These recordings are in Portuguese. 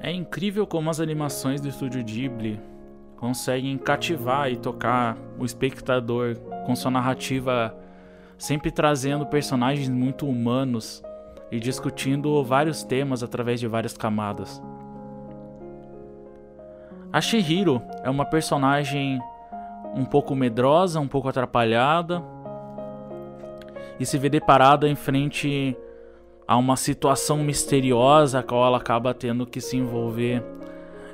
É incrível como as animações do estúdio Ghibli conseguem cativar e tocar o espectador com sua narrativa sempre trazendo personagens muito humanos e discutindo vários temas através de várias camadas. A Shihiro é uma personagem um pouco medrosa, um pouco atrapalhada e se vê deparada em frente a uma situação misteriosa a qual ela acaba tendo que se envolver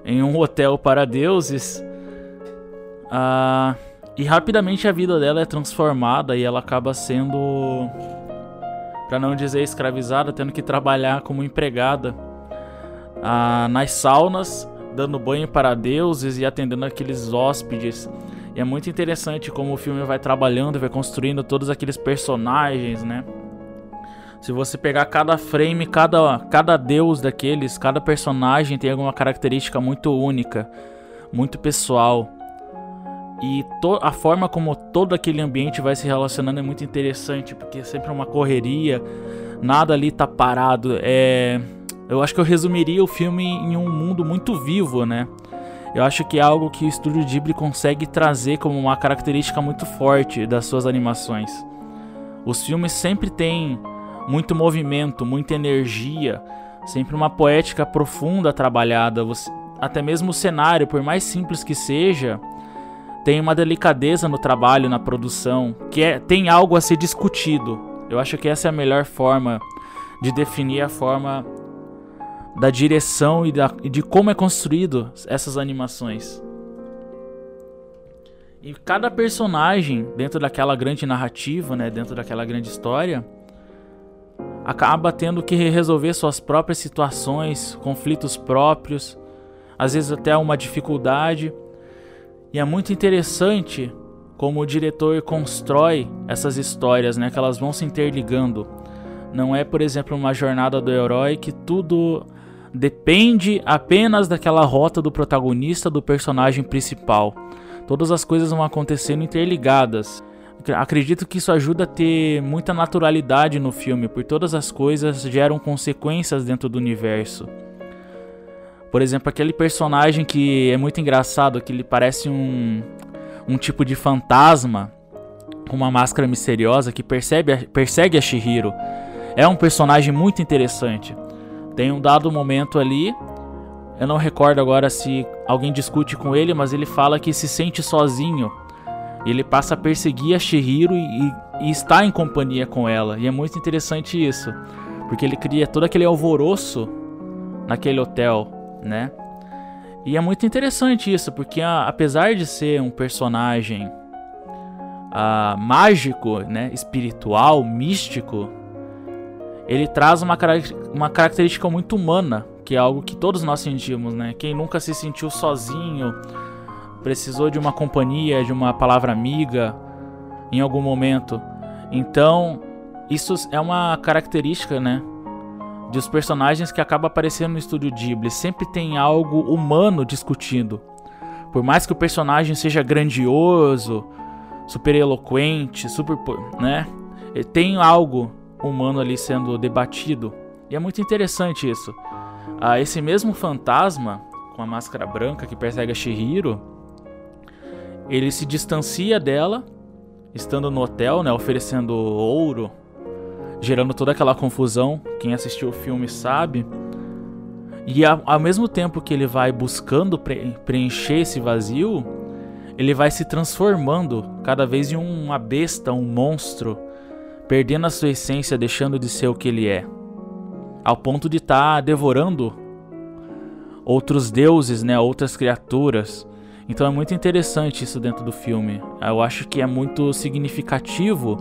em um hotel para deuses. Ah, e rapidamente a vida dela é transformada e ela acaba sendo, para não dizer escravizada, tendo que trabalhar como empregada ah, nas saunas, dando banho para deuses e atendendo aqueles hóspedes. E é muito interessante como o filme vai trabalhando, vai construindo todos aqueles personagens, né? Se você pegar cada frame, cada, cada deus daqueles, cada personagem tem alguma característica muito única, muito pessoal. E a forma como todo aquele ambiente vai se relacionando é muito interessante, porque é sempre uma correria, nada ali tá parado. É, eu acho que eu resumiria o filme em um mundo muito vivo, né? Eu acho que é algo que o estúdio Ghibli consegue trazer como uma característica muito forte das suas animações. Os filmes sempre têm muito movimento, muita energia, sempre uma poética profunda trabalhada. Você, até mesmo o cenário, por mais simples que seja, tem uma delicadeza no trabalho, na produção, que é, tem algo a ser discutido. Eu acho que essa é a melhor forma de definir a forma da direção e, da, e de como é construído essas animações. E cada personagem dentro daquela grande narrativa, né, dentro daquela grande história, acaba tendo que resolver suas próprias situações, conflitos próprios, às vezes até uma dificuldade. E é muito interessante como o diretor constrói essas histórias, né, que elas vão se interligando. Não é, por exemplo, uma jornada do herói que tudo depende apenas daquela rota do protagonista, do personagem principal. Todas as coisas vão acontecendo interligadas. Acredito que isso ajuda a ter muita naturalidade no filme, por todas as coisas geram consequências dentro do universo. Por exemplo, aquele personagem que é muito engraçado, que ele parece um, um tipo de fantasma com uma máscara misteriosa que percebe, persegue a Shihiro. É um personagem muito interessante. Tem um dado momento ali, eu não recordo agora se alguém discute com ele, mas ele fala que se sente sozinho ele passa a perseguir a Shihiro e, e, está em companhia com ela. E é muito interessante isso, porque ele cria todo aquele alvoroço naquele hotel, né? E é muito interessante isso, porque a, apesar de ser um personagem a, mágico, né, espiritual, místico, ele traz uma, uma característica muito humana, que é algo que todos nós sentimos, né? Quem nunca se sentiu sozinho, precisou de uma companhia, de uma palavra amiga em algum momento. Então, isso é uma característica, né? Dos personagens que acaba aparecendo no estúdio Ghibli. Sempre tem algo humano discutindo. Por mais que o personagem seja grandioso, super eloquente, super. né? Tem algo humano ali sendo debatido. E é muito interessante isso. Ah, esse mesmo fantasma com a máscara branca que persegue a Shihiro ele se distancia dela, estando no hotel, né, oferecendo ouro, gerando toda aquela confusão. Quem assistiu o filme sabe. E ao mesmo tempo que ele vai buscando pre preencher esse vazio, ele vai se transformando cada vez em uma besta, um monstro, perdendo a sua essência, deixando de ser o que ele é, ao ponto de estar tá devorando outros deuses, né, outras criaturas. Então é muito interessante isso dentro do filme. Eu acho que é muito significativo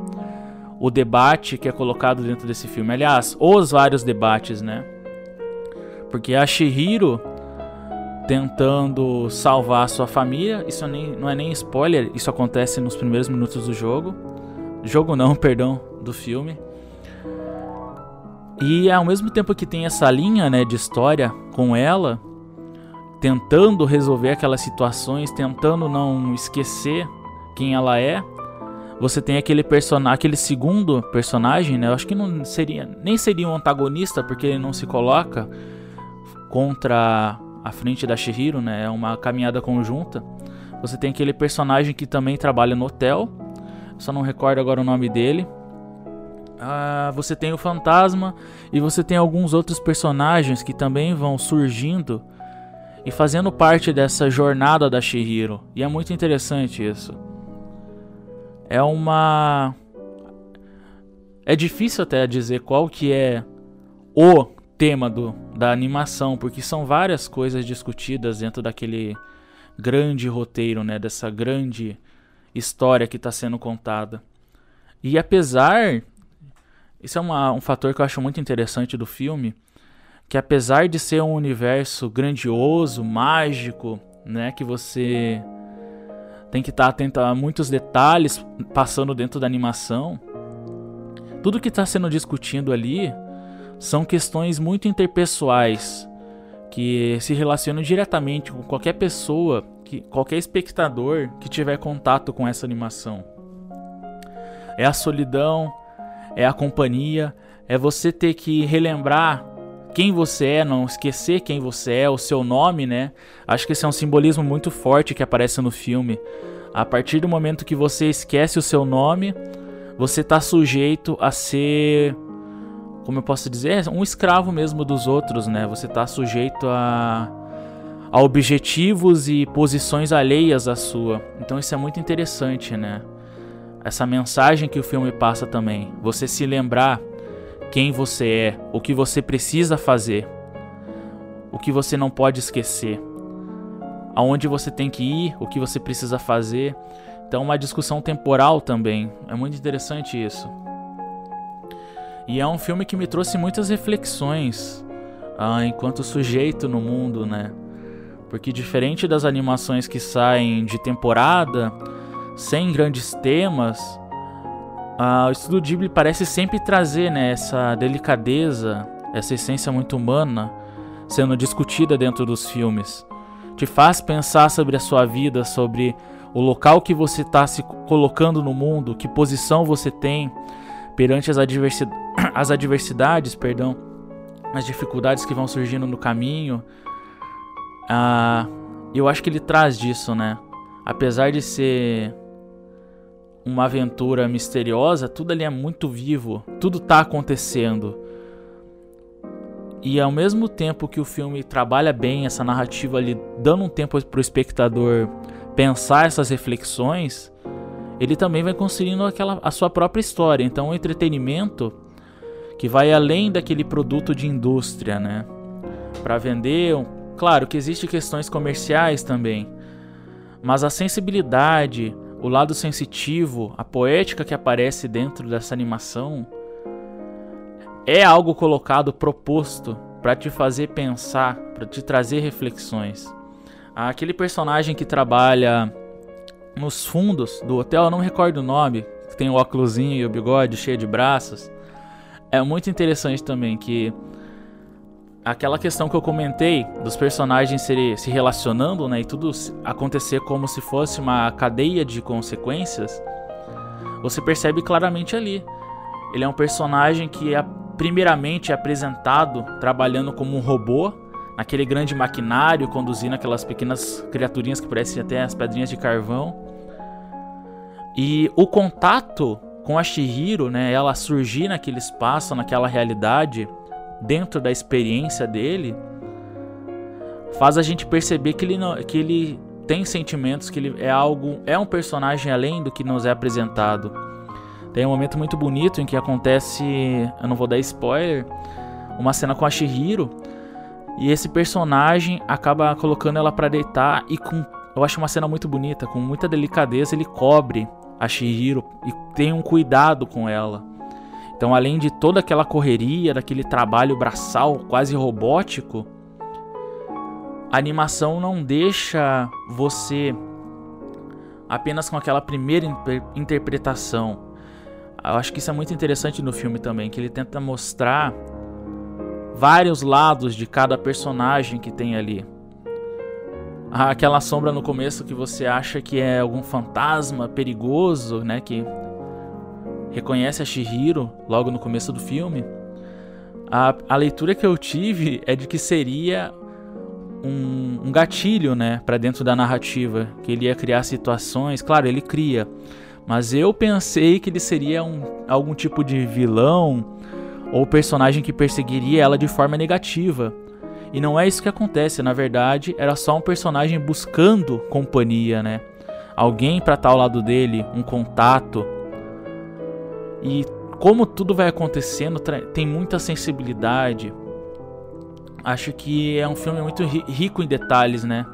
o debate que é colocado dentro desse filme. Aliás, os vários debates, né? Porque a Shihiro tentando salvar sua família, isso nem, não é nem spoiler, isso acontece nos primeiros minutos do jogo. Jogo não, perdão, do filme. E ao mesmo tempo que tem essa linha, né, de história com ela, tentando resolver aquelas situações, tentando não esquecer quem ela é, você tem aquele personagem, aquele segundo personagem, né? Eu acho que não seria, nem seria um antagonista porque ele não se coloca contra a frente da Shihiro, né? É uma caminhada conjunta. Você tem aquele personagem que também trabalha no hotel, só não recordo agora o nome dele. Ah, você tem o fantasma e você tem alguns outros personagens que também vão surgindo e fazendo parte dessa jornada da Shihiro. E é muito interessante isso. É uma é difícil até dizer qual que é o tema do, da animação, porque são várias coisas discutidas dentro daquele grande roteiro, né, dessa grande história que está sendo contada. E apesar, isso é uma, um fator que eu acho muito interessante do filme, que apesar de ser um universo grandioso, mágico, né, que você tem que estar tá atento a muitos detalhes passando dentro da animação, tudo que está sendo discutido ali são questões muito interpessoais que se relacionam diretamente com qualquer pessoa, que, qualquer espectador que tiver contato com essa animação. É a solidão, é a companhia, é você ter que relembrar quem você é, não esquecer quem você é, o seu nome, né? Acho que esse é um simbolismo muito forte que aparece no filme. A partir do momento que você esquece o seu nome, você está sujeito a ser, como eu posso dizer, um escravo mesmo dos outros, né? Você está sujeito a, a objetivos e posições alheias à sua. Então isso é muito interessante, né? Essa mensagem que o filme passa também. Você se lembrar quem você é, o que você precisa fazer, o que você não pode esquecer, aonde você tem que ir, o que você precisa fazer. Então, uma discussão temporal também. É muito interessante isso. E é um filme que me trouxe muitas reflexões ah, enquanto sujeito no mundo, né? Porque diferente das animações que saem de temporada, sem grandes temas, ah, o estudo Ghibli parece sempre trazer né, essa delicadeza, essa essência muito humana sendo discutida dentro dos filmes. Te faz pensar sobre a sua vida, sobre o local que você está se colocando no mundo, que posição você tem perante as, adversi as adversidades, perdão, as dificuldades que vão surgindo no caminho. Ah, eu acho que ele traz disso, né? Apesar de ser uma aventura misteriosa, tudo ali é muito vivo, tudo tá acontecendo. E ao mesmo tempo que o filme trabalha bem essa narrativa ali, dando um tempo para o espectador pensar essas reflexões, ele também vai construindo aquela, a sua própria história. Então, um entretenimento que vai além daquele produto de indústria, né? Para vender, claro que existem questões comerciais também, mas a sensibilidade, o lado sensitivo, a poética que aparece dentro dessa animação é algo colocado, proposto para te fazer pensar, para te trazer reflexões. Aquele personagem que trabalha nos fundos do hotel, eu não recordo o nome, que tem o óculos e o bigode cheio de braços. É muito interessante também que aquela questão que eu comentei dos personagens se, se relacionando, né, e tudo acontecer como se fosse uma cadeia de consequências, você percebe claramente ali. Ele é um personagem que é primeiramente é apresentado trabalhando como um robô, naquele grande maquinário, conduzindo aquelas pequenas criaturinhas que parecem até as pedrinhas de carvão. E o contato com a Shihiro, né, ela surgir naquele espaço, naquela realidade, dentro da experiência dele, faz a gente perceber que ele, não, que ele tem sentimentos, que ele é algo, é um personagem além do que nos é apresentado. Tem um momento muito bonito em que acontece, eu não vou dar spoiler, uma cena com a Shihiro e esse personagem acaba colocando ela para deitar e com eu acho uma cena muito bonita, com muita delicadeza ele cobre a Shihiro e tem um cuidado com ela. Então, além de toda aquela correria, daquele trabalho braçal quase robótico, a animação não deixa você apenas com aquela primeira interpretação. Eu acho que isso é muito interessante no filme também, que ele tenta mostrar vários lados de cada personagem que tem ali. Aquela sombra no começo que você acha que é algum fantasma perigoso, né, que reconhece a Shihiro logo no começo do filme, a, a leitura que eu tive é de que seria um, um gatilho, né, para dentro da narrativa, que ele ia criar situações. Claro, ele cria, mas eu pensei que ele seria um, algum tipo de vilão ou personagem que perseguiria ela de forma negativa. E não é isso que acontece, na verdade, era só um personagem buscando companhia, né? Alguém para estar ao lado dele, um contato. E como tudo vai acontecendo, tem muita sensibilidade. Acho que é um filme muito rico em detalhes, né?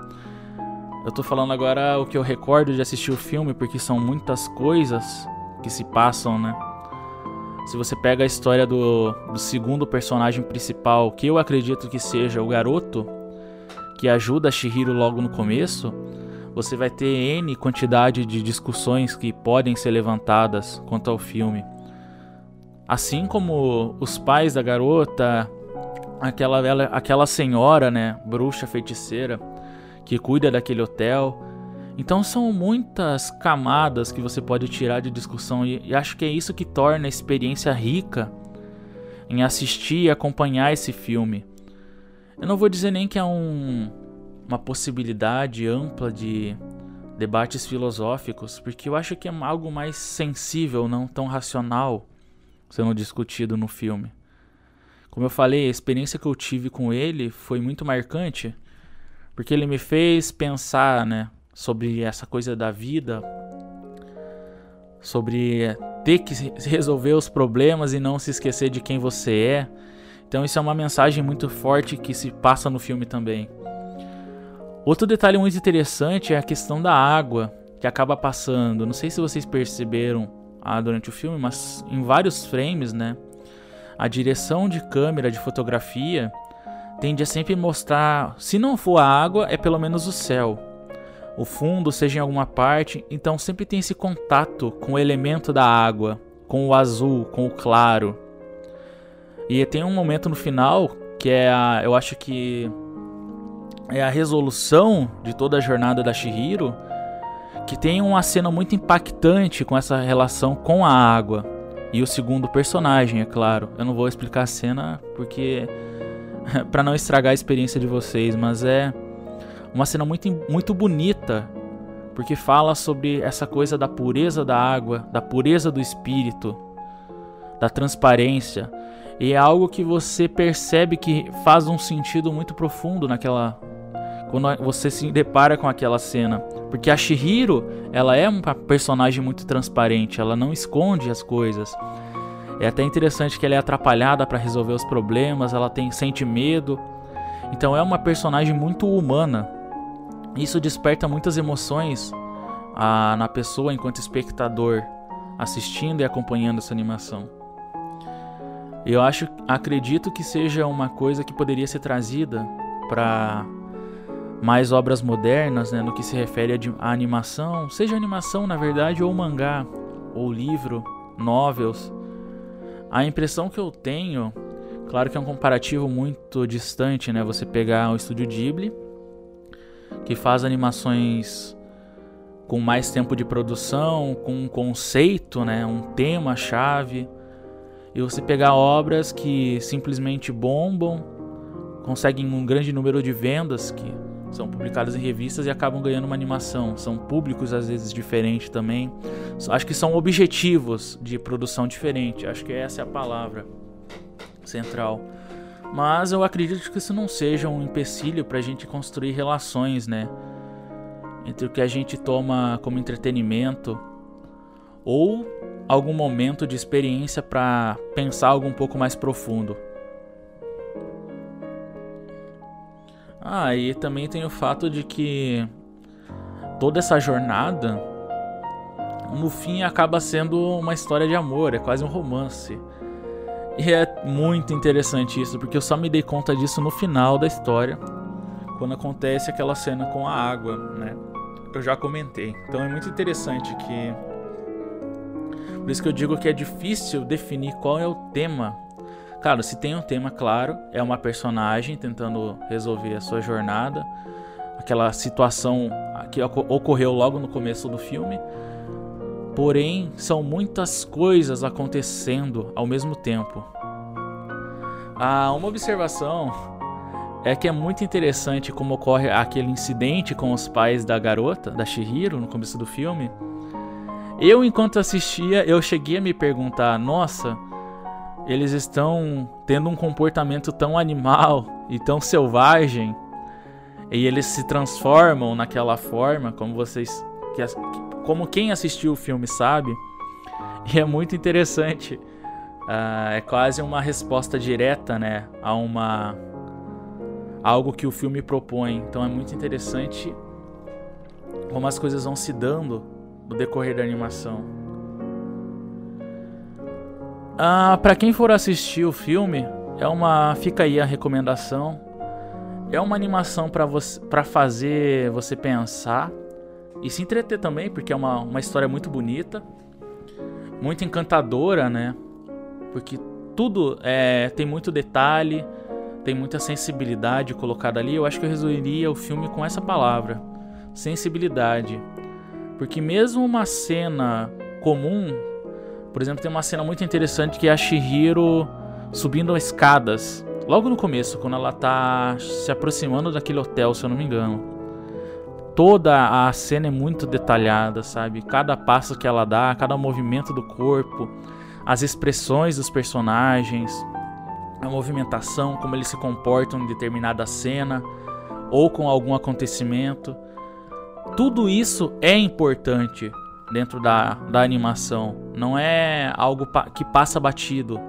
Eu tô falando agora o que eu recordo de assistir o filme, porque são muitas coisas que se passam, né? Se você pega a história do, do segundo personagem principal, que eu acredito que seja o garoto, que ajuda a Shihiro logo no começo, você vai ter N quantidade de discussões que podem ser levantadas quanto ao filme. Assim como os pais da garota, aquela, aquela senhora, né, bruxa feiticeira, que cuida daquele hotel. Então são muitas camadas que você pode tirar de discussão e, e acho que é isso que torna a experiência rica em assistir e acompanhar esse filme. Eu não vou dizer nem que é um, uma possibilidade ampla de debates filosóficos, porque eu acho que é algo mais sensível, não tão racional sendo discutido no filme. Como eu falei, a experiência que eu tive com ele foi muito marcante, porque ele me fez pensar, né, sobre essa coisa da vida, sobre ter que resolver os problemas e não se esquecer de quem você é. Então isso é uma mensagem muito forte que se passa no filme também. Outro detalhe muito interessante é a questão da água que acaba passando. Não sei se vocês perceberam ah, durante o filme, mas em vários frames, né? A direção de câmera de fotografia tende a sempre mostrar, se não for a água, é pelo menos o céu. O fundo, seja em alguma parte, então sempre tem esse contato com o elemento da água, com o azul, com o claro. E tem um momento no final que é a, eu acho que é a resolução de toda a jornada da Shihiro, que tem uma cena muito impactante com essa relação com a água. E o segundo personagem, é claro. Eu não vou explicar a cena porque para não estragar a experiência de vocês, mas é uma cena muito muito bonita, porque fala sobre essa coisa da pureza da água, da pureza do espírito, da transparência. E é algo que você percebe que faz um sentido muito profundo naquela quando você se depara com aquela cena. Porque a Shihiro, ela é uma personagem muito transparente, ela não esconde as coisas. É até interessante que ela é atrapalhada para resolver os problemas, ela tem sente medo. Então é uma personagem muito humana. Isso desperta muitas emoções a, na pessoa enquanto espectador assistindo e acompanhando essa animação. Eu acho, acredito que seja uma coisa que poderia ser trazida para mais obras modernas, né, no que se refere à animação, seja animação na verdade ou mangá, ou livro, novels. A impressão que eu tenho, claro que é um comparativo muito distante, né, você pegar o estúdio Ghibli, que faz animações com mais tempo de produção, com um conceito, né, um tema chave, e você pegar obras que simplesmente bombam, conseguem um grande número de vendas que são publicadas em revistas e acabam ganhando uma animação. São públicos às vezes diferentes também. Acho que são objetivos de produção diferente. Acho que essa é a palavra central. Mas eu acredito que isso não seja um empecilho para a gente construir relações, né? Entre o que a gente toma como entretenimento ou algum momento de experiência para pensar algo um pouco mais profundo. Ah, e também tem o fato de que toda essa jornada, no fim, acaba sendo uma história de amor, é quase um romance. E é muito interessante isso, porque eu só me dei conta disso no final da história, quando acontece aquela cena com a água, né? Eu já comentei. Então é muito interessante que. Por isso que eu digo que é difícil definir qual é o tema Claro, se tem um tema claro, é uma personagem tentando resolver a sua jornada, aquela situação que ocorreu logo no começo do filme. porém são muitas coisas acontecendo ao mesmo tempo. Ah, uma observação é que é muito interessante como ocorre aquele incidente com os pais da garota, da Shihiro, no começo do filme. Eu, enquanto assistia, eu cheguei a me perguntar: nossa, eles estão tendo um comportamento tão animal e tão selvagem, e eles se transformam naquela forma, como vocês. Como quem assistiu o filme sabe. E é muito interessante. Uh, é quase uma resposta direta, né, a uma algo que o filme propõe. Então é muito interessante como as coisas vão se dando no decorrer da animação. Ah, para quem for assistir o filme, é uma fica aí a recomendação. É uma animação para você para fazer você pensar e se entreter também, porque é uma, uma história muito bonita, muito encantadora, né? Porque tudo é, tem muito detalhe, tem muita sensibilidade colocada ali. Eu acho que eu resumiria o filme com essa palavra: sensibilidade. Porque mesmo uma cena comum, por exemplo, tem uma cena muito interessante que é a Shihiro subindo as escadas. Logo no começo, quando ela tá se aproximando daquele hotel, se eu não me engano. Toda a cena é muito detalhada, sabe? Cada passo que ela dá, cada movimento do corpo, as expressões dos personagens, a movimentação, como eles se comportam em determinada cena ou com algum acontecimento. Tudo isso é importante dentro da, da animação, não é algo pa que passa batido.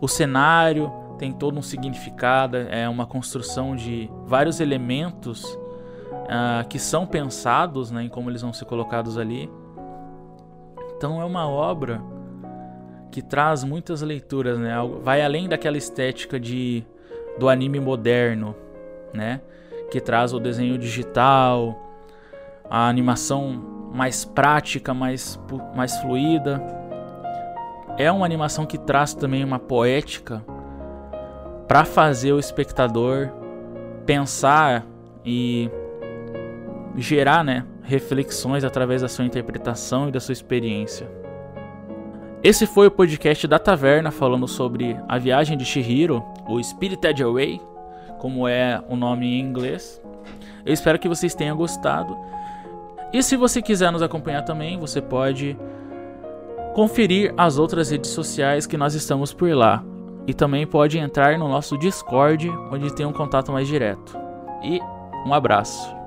O cenário tem todo um significado, é uma construção de vários elementos uh, que são pensados né, em como eles vão ser colocados ali. Então é uma obra que traz muitas leituras, né? Vai além daquela estética de do anime moderno, né? Que traz o desenho digital, a animação mais prática, mais, mais fluida. É uma animação que traz também uma poética para fazer o espectador pensar e gerar, né, reflexões através da sua interpretação e da sua experiência. Esse foi o podcast da Taverna falando sobre a viagem de Shihiro, o Spirited Away, como é o nome em inglês. Eu espero que vocês tenham gostado. E se você quiser nos acompanhar também, você pode conferir as outras redes sociais que nós estamos por lá. E também pode entrar no nosso Discord, onde tem um contato mais direto. E um abraço.